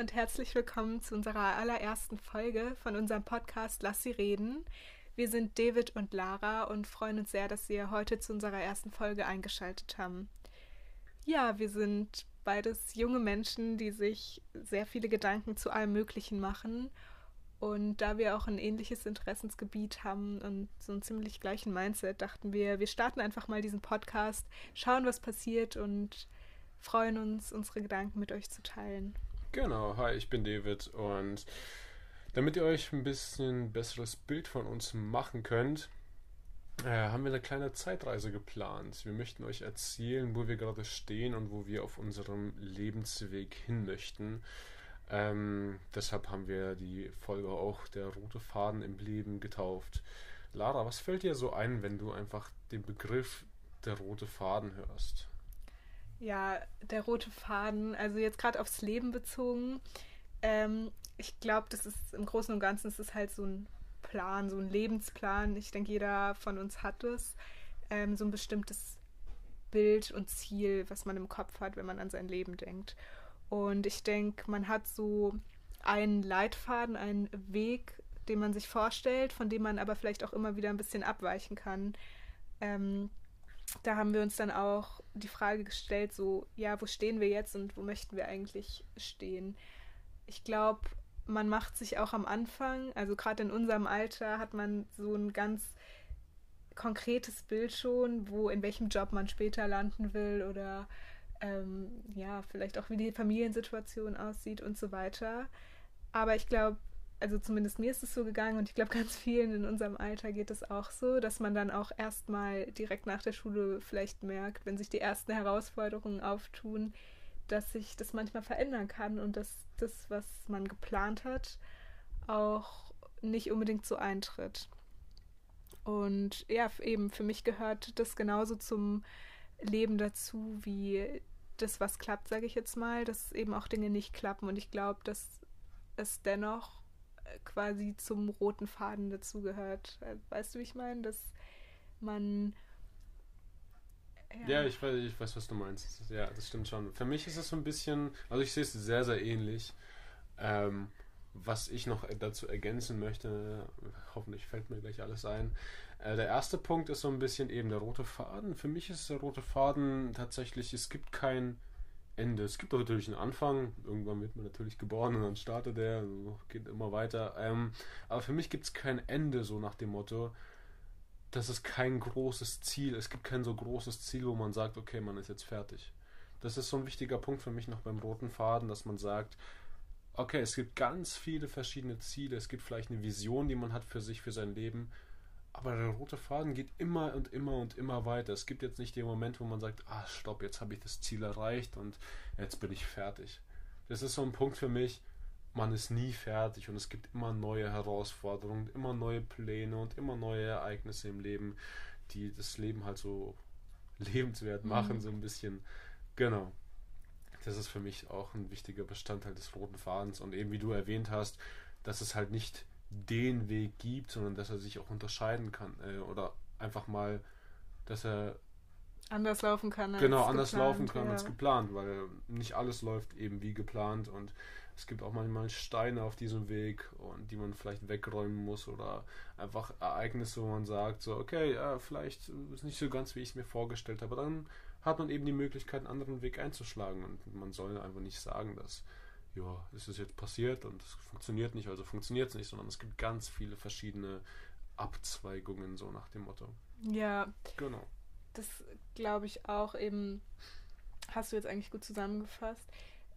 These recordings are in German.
und herzlich willkommen zu unserer allerersten Folge von unserem Podcast Lass sie reden. Wir sind David und Lara und freuen uns sehr, dass wir heute zu unserer ersten Folge eingeschaltet haben. Ja, wir sind beides junge Menschen, die sich sehr viele Gedanken zu allem Möglichen machen. Und da wir auch ein ähnliches Interessensgebiet haben und so einen ziemlich gleichen Mindset, dachten wir, wir starten einfach mal diesen Podcast, schauen, was passiert und freuen uns, unsere Gedanken mit euch zu teilen. Genau, hi, ich bin David und damit ihr euch ein bisschen besseres Bild von uns machen könnt, äh, haben wir eine kleine Zeitreise geplant. Wir möchten euch erzählen, wo wir gerade stehen und wo wir auf unserem Lebensweg hin möchten. Ähm, deshalb haben wir die Folge auch der rote Faden im Leben getauft. Lara, was fällt dir so ein, wenn du einfach den Begriff der rote Faden hörst? Ja, der rote Faden, also jetzt gerade aufs Leben bezogen. Ähm, ich glaube, das ist im Großen und Ganzen ist es halt so ein Plan, so ein Lebensplan. Ich denke, jeder von uns hat es. Ähm, so ein bestimmtes Bild und Ziel, was man im Kopf hat, wenn man an sein Leben denkt. Und ich denke, man hat so einen Leitfaden, einen Weg, den man sich vorstellt, von dem man aber vielleicht auch immer wieder ein bisschen abweichen kann. Ähm, da haben wir uns dann auch die Frage gestellt, so, ja, wo stehen wir jetzt und wo möchten wir eigentlich stehen? Ich glaube, man macht sich auch am Anfang, also gerade in unserem Alter, hat man so ein ganz konkretes Bild schon, wo in welchem Job man später landen will oder ähm, ja, vielleicht auch wie die Familiensituation aussieht und so weiter. Aber ich glaube, also zumindest mir ist es so gegangen und ich glaube, ganz vielen in unserem Alter geht es auch so, dass man dann auch erstmal direkt nach der Schule vielleicht merkt, wenn sich die ersten Herausforderungen auftun, dass sich das manchmal verändern kann und dass das, was man geplant hat, auch nicht unbedingt so eintritt. Und ja, eben für mich gehört das genauso zum Leben dazu, wie das, was klappt, sage ich jetzt mal, dass eben auch Dinge nicht klappen. Und ich glaube, dass es dennoch quasi zum roten Faden dazugehört. Weißt du, wie ich meine? Dass man. Ja, ja ich, weiß, ich weiß, was du meinst. Ja, das stimmt schon. Für mich ist es so ein bisschen, also ich sehe es sehr, sehr ähnlich. Ähm, was ich noch dazu ergänzen möchte, hoffentlich fällt mir gleich alles ein. Äh, der erste Punkt ist so ein bisschen eben der rote Faden. Für mich ist der rote Faden tatsächlich, es gibt kein Ende. Es gibt natürlich einen Anfang, irgendwann wird man natürlich geboren und dann startet er, geht immer weiter. Ähm, aber für mich gibt es kein Ende, so nach dem Motto, dass es kein großes Ziel, es gibt kein so großes Ziel, wo man sagt, okay, man ist jetzt fertig. Das ist so ein wichtiger Punkt für mich noch beim roten Faden, dass man sagt, okay, es gibt ganz viele verschiedene Ziele, es gibt vielleicht eine Vision, die man hat für sich, für sein Leben, aber der rote Faden geht immer und immer und immer weiter. Es gibt jetzt nicht den Moment, wo man sagt, ah, stopp, jetzt habe ich das Ziel erreicht und jetzt bin ich fertig. Das ist so ein Punkt für mich, man ist nie fertig und es gibt immer neue Herausforderungen, immer neue Pläne und immer neue Ereignisse im Leben, die das Leben halt so lebenswert machen, mhm. so ein bisschen. Genau. Das ist für mich auch ein wichtiger Bestandteil des roten Fadens und eben wie du erwähnt hast, dass es halt nicht den Weg gibt, sondern dass er sich auch unterscheiden kann äh, oder einfach mal, dass er anders laufen kann. Als genau, anders geplant, laufen kann ja. als geplant, weil nicht alles läuft eben wie geplant und es gibt auch manchmal Steine auf diesem Weg und die man vielleicht wegräumen muss oder einfach Ereignisse, wo man sagt, so, okay, ja, vielleicht ist nicht so ganz, wie ich es mir vorgestellt habe, aber dann hat man eben die Möglichkeit, einen anderen Weg einzuschlagen und man soll einfach nicht sagen, dass ja, ist es jetzt passiert und es funktioniert nicht, also funktioniert es nicht, sondern es gibt ganz viele verschiedene Abzweigungen, so nach dem Motto. Ja. Genau. Das glaube ich auch eben, hast du jetzt eigentlich gut zusammengefasst.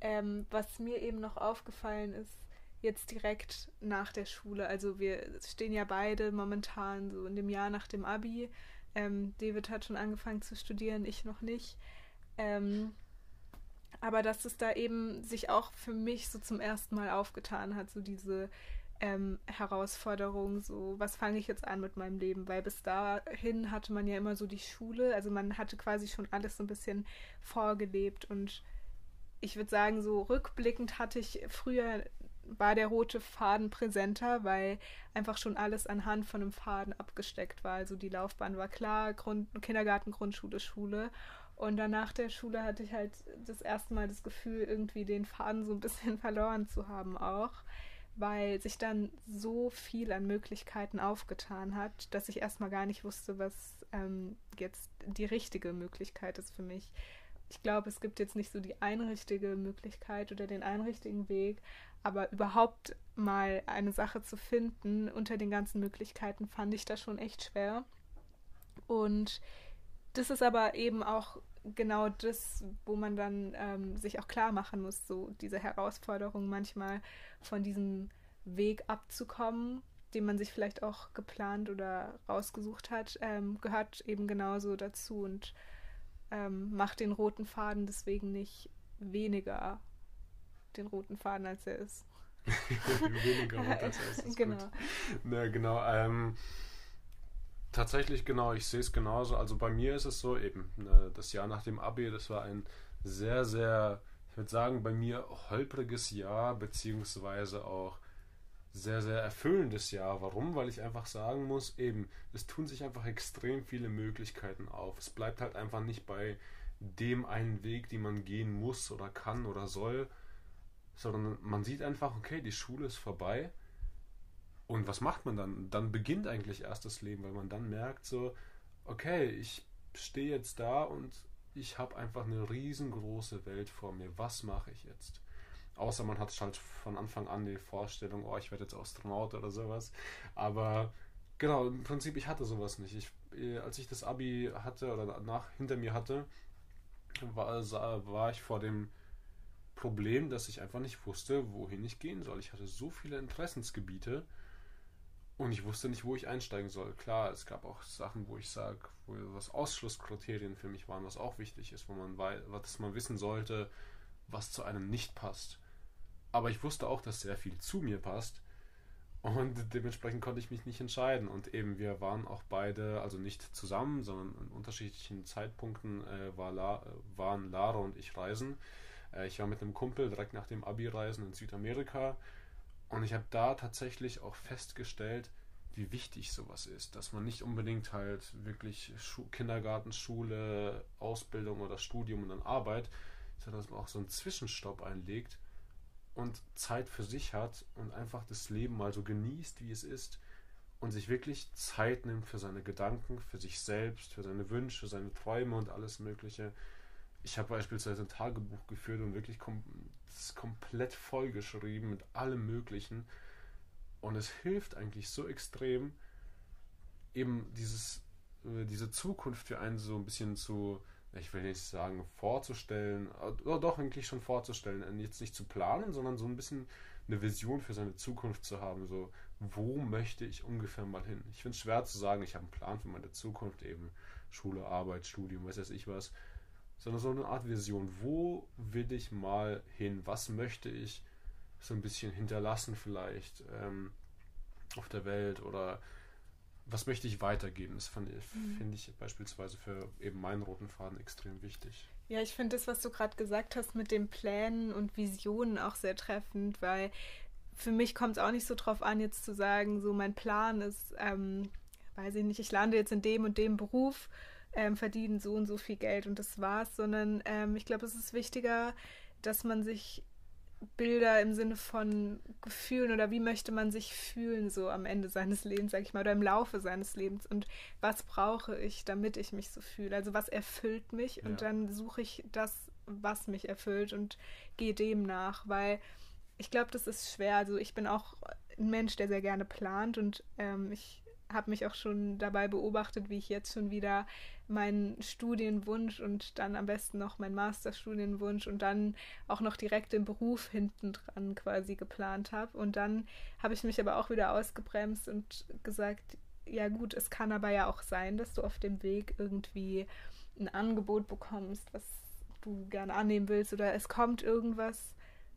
Ähm, was mir eben noch aufgefallen ist, jetzt direkt nach der Schule, also wir stehen ja beide momentan so in dem Jahr nach dem Abi. Ähm, David hat schon angefangen zu studieren, ich noch nicht. Ähm, aber dass es da eben sich auch für mich so zum ersten Mal aufgetan hat, so diese ähm, Herausforderung, so was fange ich jetzt an mit meinem Leben, weil bis dahin hatte man ja immer so die Schule, also man hatte quasi schon alles so ein bisschen vorgelebt und ich würde sagen, so rückblickend hatte ich früher war der rote Faden präsenter, weil einfach schon alles anhand von einem Faden abgesteckt war. Also die Laufbahn war klar, Grund, Kindergarten, Grundschule, Schule. Und dann nach der Schule hatte ich halt das erste Mal das Gefühl, irgendwie den Faden so ein bisschen verloren zu haben auch, weil sich dann so viel an Möglichkeiten aufgetan hat, dass ich erstmal gar nicht wusste, was ähm, jetzt die richtige Möglichkeit ist für mich. Ich glaube, es gibt jetzt nicht so die eine richtige Möglichkeit oder den einen richtigen Weg, aber überhaupt mal eine Sache zu finden unter den ganzen Möglichkeiten fand ich da schon echt schwer. Und das ist aber eben auch genau das, wo man dann ähm, sich auch klar machen muss, so diese Herausforderung manchmal von diesem Weg abzukommen, den man sich vielleicht auch geplant oder rausgesucht hat, ähm, gehört eben genauso dazu und ähm, macht den roten Faden deswegen nicht weniger den roten Faden, als er ist. weniger rot, als er ist. genau. Ne, genau. Tatsächlich, genau, ich sehe es genauso. Also bei mir ist es so, eben, ne, das Jahr nach dem Abi, das war ein sehr, sehr, ich würde sagen, bei mir holpriges Jahr, beziehungsweise auch sehr, sehr erfüllendes Jahr. Warum? Weil ich einfach sagen muss, eben, es tun sich einfach extrem viele Möglichkeiten auf. Es bleibt halt einfach nicht bei dem einen Weg, den man gehen muss oder kann oder soll, sondern man sieht einfach, okay, die Schule ist vorbei und was macht man dann? Dann beginnt eigentlich erst das Leben, weil man dann merkt so, okay, ich stehe jetzt da und ich habe einfach eine riesengroße Welt vor mir. Was mache ich jetzt? Außer man hat halt von Anfang an die Vorstellung, oh, ich werde jetzt Astronaut oder sowas. Aber genau, im Prinzip, ich hatte sowas nicht. Ich, äh, als ich das Abi hatte oder danach hinter mir hatte, war, war ich vor dem Problem, dass ich einfach nicht wusste, wohin ich gehen soll. Ich hatte so viele Interessensgebiete und ich wusste nicht, wo ich einsteigen soll. Klar, es gab auch Sachen, wo ich sage, wo was Ausschlusskriterien für mich waren, was auch wichtig ist, wo man weiß, dass man wissen sollte, was zu einem nicht passt. Aber ich wusste auch, dass sehr viel zu mir passt. Und dementsprechend konnte ich mich nicht entscheiden. Und eben, wir waren auch beide, also nicht zusammen, sondern in unterschiedlichen Zeitpunkten äh, war La, waren Lara und ich reisen. Äh, ich war mit einem Kumpel direkt nach dem Abi reisen in Südamerika und ich habe da tatsächlich auch festgestellt, wie wichtig sowas ist, dass man nicht unbedingt halt wirklich Schu Kindergarten, Schule, Ausbildung oder Studium und dann Arbeit, sondern dass man auch so einen Zwischenstopp einlegt und Zeit für sich hat und einfach das Leben mal so genießt, wie es ist und sich wirklich Zeit nimmt für seine Gedanken, für sich selbst, für seine Wünsche, seine Träume und alles Mögliche. Ich habe beispielsweise ein Tagebuch geführt und wirklich ist komplett vollgeschrieben mit allem Möglichen. Und es hilft eigentlich so extrem, eben dieses, äh, diese Zukunft für einen so ein bisschen zu, ich will nicht sagen vorzustellen, oder doch eigentlich schon vorzustellen, jetzt nicht zu planen, sondern so ein bisschen eine Vision für seine Zukunft zu haben. So, wo möchte ich ungefähr mal hin? Ich finde es schwer zu sagen, ich habe einen Plan für meine Zukunft, eben Schule, Arbeit, Studium, weiß ich was sondern so eine Art Vision. Wo will ich mal hin? Was möchte ich so ein bisschen hinterlassen vielleicht ähm, auf der Welt oder was möchte ich weitergeben? Das mhm. finde ich beispielsweise für eben meinen roten Faden extrem wichtig. Ja, ich finde das, was du gerade gesagt hast mit den Plänen und Visionen auch sehr treffend, weil für mich kommt es auch nicht so drauf an, jetzt zu sagen, so mein Plan ist, ähm, weiß ich nicht, ich lande jetzt in dem und dem Beruf ähm, verdienen so und so viel Geld und das war's, sondern ähm, ich glaube, es ist wichtiger, dass man sich Bilder im Sinne von Gefühlen oder wie möchte man sich fühlen so am Ende seines Lebens, sag ich mal, oder im Laufe seines Lebens und was brauche ich, damit ich mich so fühle. Also was erfüllt mich ja. und dann suche ich das, was mich erfüllt und gehe dem nach, weil ich glaube, das ist schwer. Also ich bin auch ein Mensch, der sehr gerne plant und ähm, ich habe mich auch schon dabei beobachtet, wie ich jetzt schon wieder meinen Studienwunsch und dann am besten noch meinen Masterstudienwunsch und dann auch noch direkt den Beruf hinten dran quasi geplant habe. Und dann habe ich mich aber auch wieder ausgebremst und gesagt, ja gut, es kann aber ja auch sein, dass du auf dem Weg irgendwie ein Angebot bekommst, was du gerne annehmen willst oder es kommt irgendwas,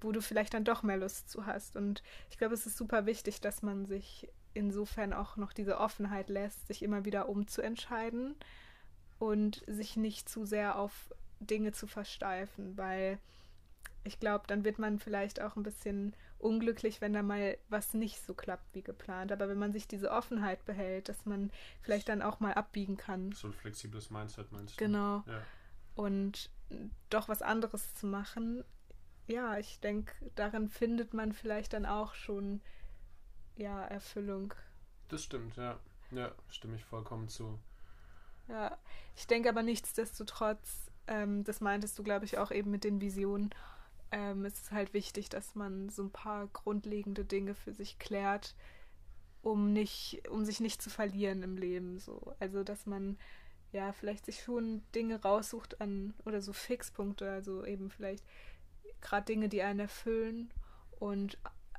wo du vielleicht dann doch mehr Lust zu hast. Und ich glaube, es ist super wichtig, dass man sich insofern auch noch diese Offenheit lässt, sich immer wieder umzuentscheiden und sich nicht zu sehr auf Dinge zu versteifen, weil ich glaube, dann wird man vielleicht auch ein bisschen unglücklich, wenn da mal was nicht so klappt wie geplant. Aber wenn man sich diese Offenheit behält, dass man vielleicht dann auch mal abbiegen kann. So ein flexibles Mindset meinst du? Genau. Ja. und doch was anderes zu machen, ja, ich denke, darin findet man vielleicht dann auch schon ja, Erfüllung. Das stimmt, ja. Ja, stimme ich vollkommen zu. Ja, ich denke aber nichtsdestotrotz, ähm, das meintest du, glaube ich, auch eben mit den Visionen, ähm, es ist halt wichtig, dass man so ein paar grundlegende Dinge für sich klärt, um nicht, um sich nicht zu verlieren im Leben. So. Also dass man ja vielleicht sich schon Dinge raussucht an oder so Fixpunkte, also eben vielleicht gerade Dinge, die einen erfüllen und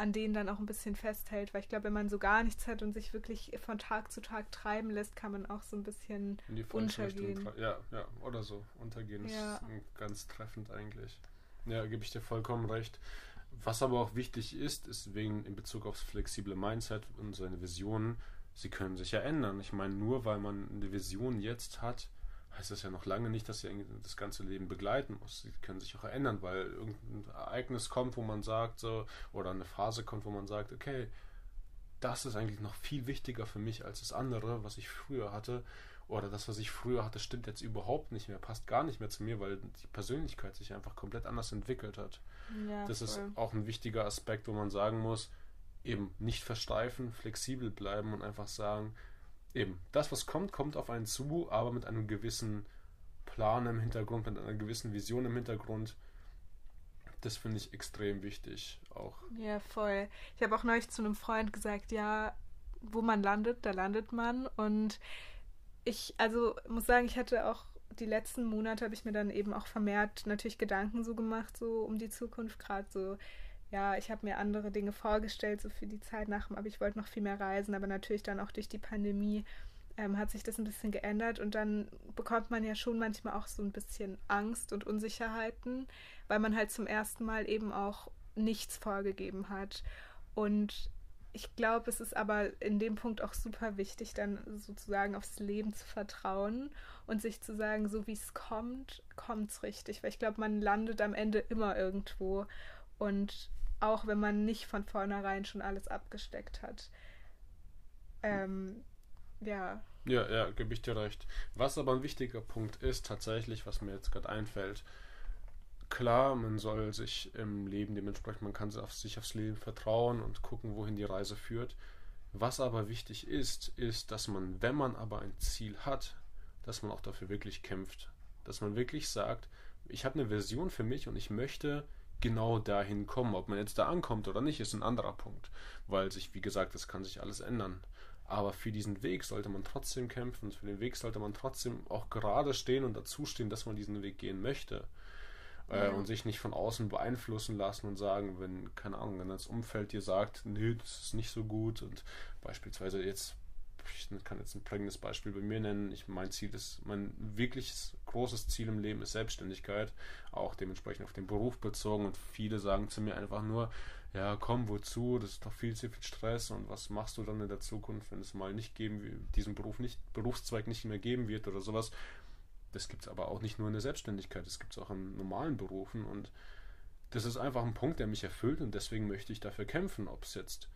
an denen dann auch ein bisschen festhält, weil ich glaube, wenn man so gar nichts hat und sich wirklich von Tag zu Tag treiben lässt, kann man auch so ein bisschen In die untergehen. Ja, ja, oder so. Untergehen ja. ist ganz treffend eigentlich. Ja, gebe ich dir vollkommen recht. Was aber auch wichtig ist, ist wegen in Bezug aufs flexible Mindset und seine Visionen, sie können sich ja ändern. Ich meine, nur weil man eine Vision jetzt hat, heißt das ja noch lange nicht, dass sie das ganze Leben begleiten muss. Sie können sich auch ändern, weil irgendein Ereignis kommt, wo man sagt, so, oder eine Phase kommt, wo man sagt, okay, das ist eigentlich noch viel wichtiger für mich als das andere, was ich früher hatte. Oder das, was ich früher hatte, stimmt jetzt überhaupt nicht mehr, passt gar nicht mehr zu mir, weil die Persönlichkeit sich einfach komplett anders entwickelt hat. Ja, das voll. ist auch ein wichtiger Aspekt, wo man sagen muss, eben nicht versteifen, flexibel bleiben und einfach sagen, eben, das, was kommt, kommt auf einen zu, aber mit einem gewissen Plan im Hintergrund, mit einer gewissen Vision im Hintergrund. Das finde ich extrem wichtig auch. Ja, voll. Ich habe auch neulich zu einem Freund gesagt, ja, wo man landet, da landet man. Und ich, also muss sagen, ich hatte auch die letzten Monate habe ich mir dann eben auch vermehrt natürlich Gedanken so gemacht, so um die Zukunft, gerade so ja, ich habe mir andere Dinge vorgestellt, so für die Zeit nach, aber ich wollte noch viel mehr reisen, aber natürlich dann auch durch die Pandemie ähm, hat sich das ein bisschen geändert und dann bekommt man ja schon manchmal auch so ein bisschen Angst und Unsicherheiten, weil man halt zum ersten Mal eben auch nichts vorgegeben hat. Und ich glaube, es ist aber in dem Punkt auch super wichtig, dann sozusagen aufs Leben zu vertrauen und sich zu sagen, so wie es kommt, kommt es richtig. Weil ich glaube, man landet am Ende immer irgendwo. Und auch wenn man nicht von vornherein schon alles abgesteckt hat. Ähm, ja. Ja, ja, gebe ich dir recht. Was aber ein wichtiger Punkt ist, tatsächlich, was mir jetzt gerade einfällt, klar, man soll sich im Leben dementsprechend, man kann sich aufs Leben vertrauen und gucken, wohin die Reise führt. Was aber wichtig ist, ist, dass man, wenn man aber ein Ziel hat, dass man auch dafür wirklich kämpft. Dass man wirklich sagt, ich habe eine Version für mich und ich möchte genau dahin kommen. Ob man jetzt da ankommt oder nicht, ist ein anderer Punkt, weil sich, wie gesagt, das kann sich alles ändern. Aber für diesen Weg sollte man trotzdem kämpfen, für den Weg sollte man trotzdem auch gerade stehen und dazu stehen, dass man diesen Weg gehen möchte. Äh, ja. und sich nicht von außen beeinflussen lassen und sagen, wenn, keine Ahnung, wenn das Umfeld dir sagt, nö, das ist nicht so gut und beispielsweise jetzt ich kann jetzt ein prägendes Beispiel bei mir nennen. Ich, mein Ziel ist, mein wirkliches großes Ziel im Leben ist Selbstständigkeit, auch dementsprechend auf den Beruf bezogen. Und viele sagen zu mir einfach nur, ja, komm, wozu? Das ist doch viel zu viel Stress und was machst du dann in der Zukunft, wenn es mal nicht geben, diesen Beruf nicht, Berufszweig nicht mehr geben wird oder sowas. Das gibt es aber auch nicht nur in der Selbstständigkeit, das gibt es auch in normalen Berufen und das ist einfach ein Punkt, der mich erfüllt und deswegen möchte ich dafür kämpfen, ob es jetzt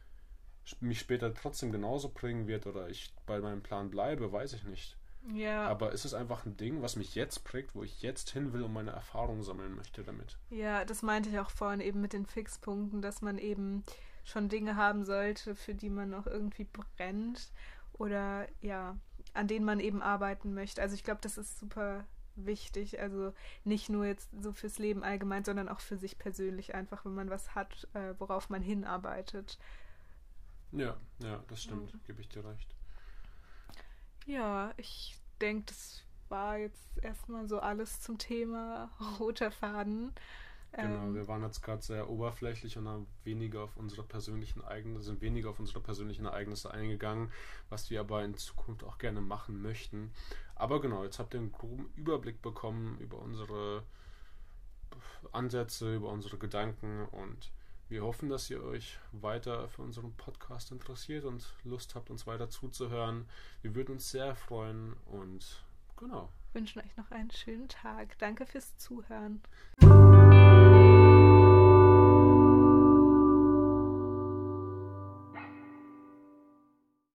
mich später trotzdem genauso bringen wird oder ich bei meinem Plan bleibe, weiß ich nicht. Ja. Aber es ist einfach ein Ding, was mich jetzt prägt, wo ich jetzt hin will und meine Erfahrungen sammeln möchte damit. Ja, das meinte ich auch vorhin eben mit den Fixpunkten, dass man eben schon Dinge haben sollte, für die man noch irgendwie brennt oder ja, an denen man eben arbeiten möchte. Also ich glaube, das ist super wichtig. Also nicht nur jetzt so fürs Leben allgemein, sondern auch für sich persönlich einfach, wenn man was hat, äh, worauf man hinarbeitet. Ja, ja, das stimmt, ja. gebe ich dir recht. Ja, ich denke, das war jetzt erstmal so alles zum Thema roter Faden. Genau, ähm, wir waren jetzt gerade sehr oberflächlich und haben weniger auf unsere persönlichen Ereignisse, sind weniger auf unsere persönlichen Ereignisse eingegangen, was wir aber in Zukunft auch gerne machen möchten. Aber genau, jetzt habt ihr einen groben Überblick bekommen über unsere Ansätze, über unsere Gedanken und wir hoffen, dass ihr euch weiter für unseren Podcast interessiert und Lust habt, uns weiter zuzuhören. Wir würden uns sehr freuen und genau. Wünschen euch noch einen schönen Tag. Danke fürs Zuhören.